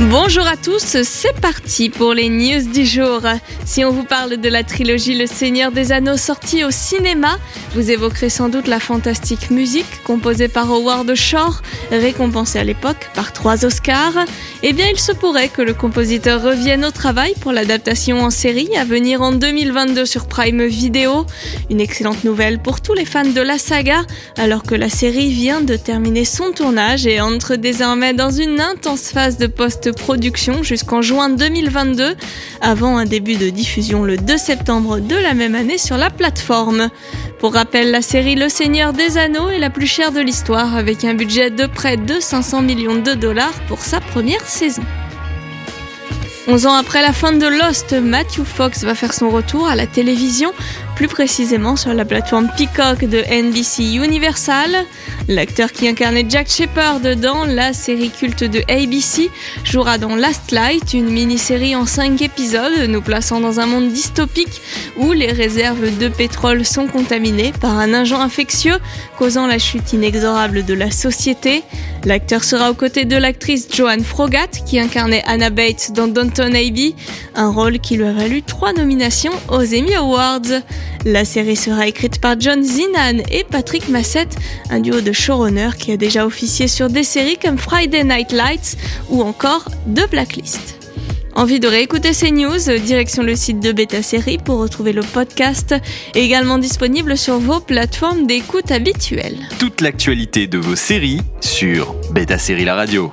Bonjour à tous, c'est parti pour les news du jour. Si on vous parle de la trilogie Le Seigneur des Anneaux sortie au cinéma, vous évoquerez sans doute la fantastique musique composée par Howard Shore, récompensée à l'époque par trois Oscars. Eh bien, il se pourrait que le compositeur revienne au travail pour l'adaptation en série à venir en 2022 sur Prime Video. Une excellente nouvelle pour tous les fans de la saga, alors que la série vient de terminer son tournage et entre désormais dans une intense phase de post production jusqu'en juin 2022, avant un début de diffusion le 2 septembre de la même année sur la plateforme. Pour rappel, la série Le Seigneur des Anneaux est la plus chère de l'histoire avec un budget de près de 500 millions de dollars pour sa première saison. 11 ans après la fin de Lost, Matthew Fox va faire son retour à la télévision, plus précisément sur la plateforme Peacock de NBC Universal. L'acteur qui incarnait Jack Shepard dans la série culte de ABC jouera dans Last Light, une mini-série en 5 épisodes nous plaçant dans un monde dystopique où les réserves de pétrole sont contaminées par un agent infectieux causant la chute inexorable de la société. L'acteur sera aux côtés de l'actrice Joanne Frogat qui incarnait Anna Bates dans Downton Abbey, un rôle qui lui a valu trois nominations aux Emmy Awards. La série sera écrite par John Zinan et Patrick Massett, un duo de showrunners qui a déjà officié sur des séries comme Friday Night Lights ou encore The Blacklist. Envie de réécouter ces news Direction le site de Beta Série pour retrouver le podcast, également disponible sur vos plateformes d'écoute habituelles. Toute l'actualité de vos séries sur Beta Série La Radio.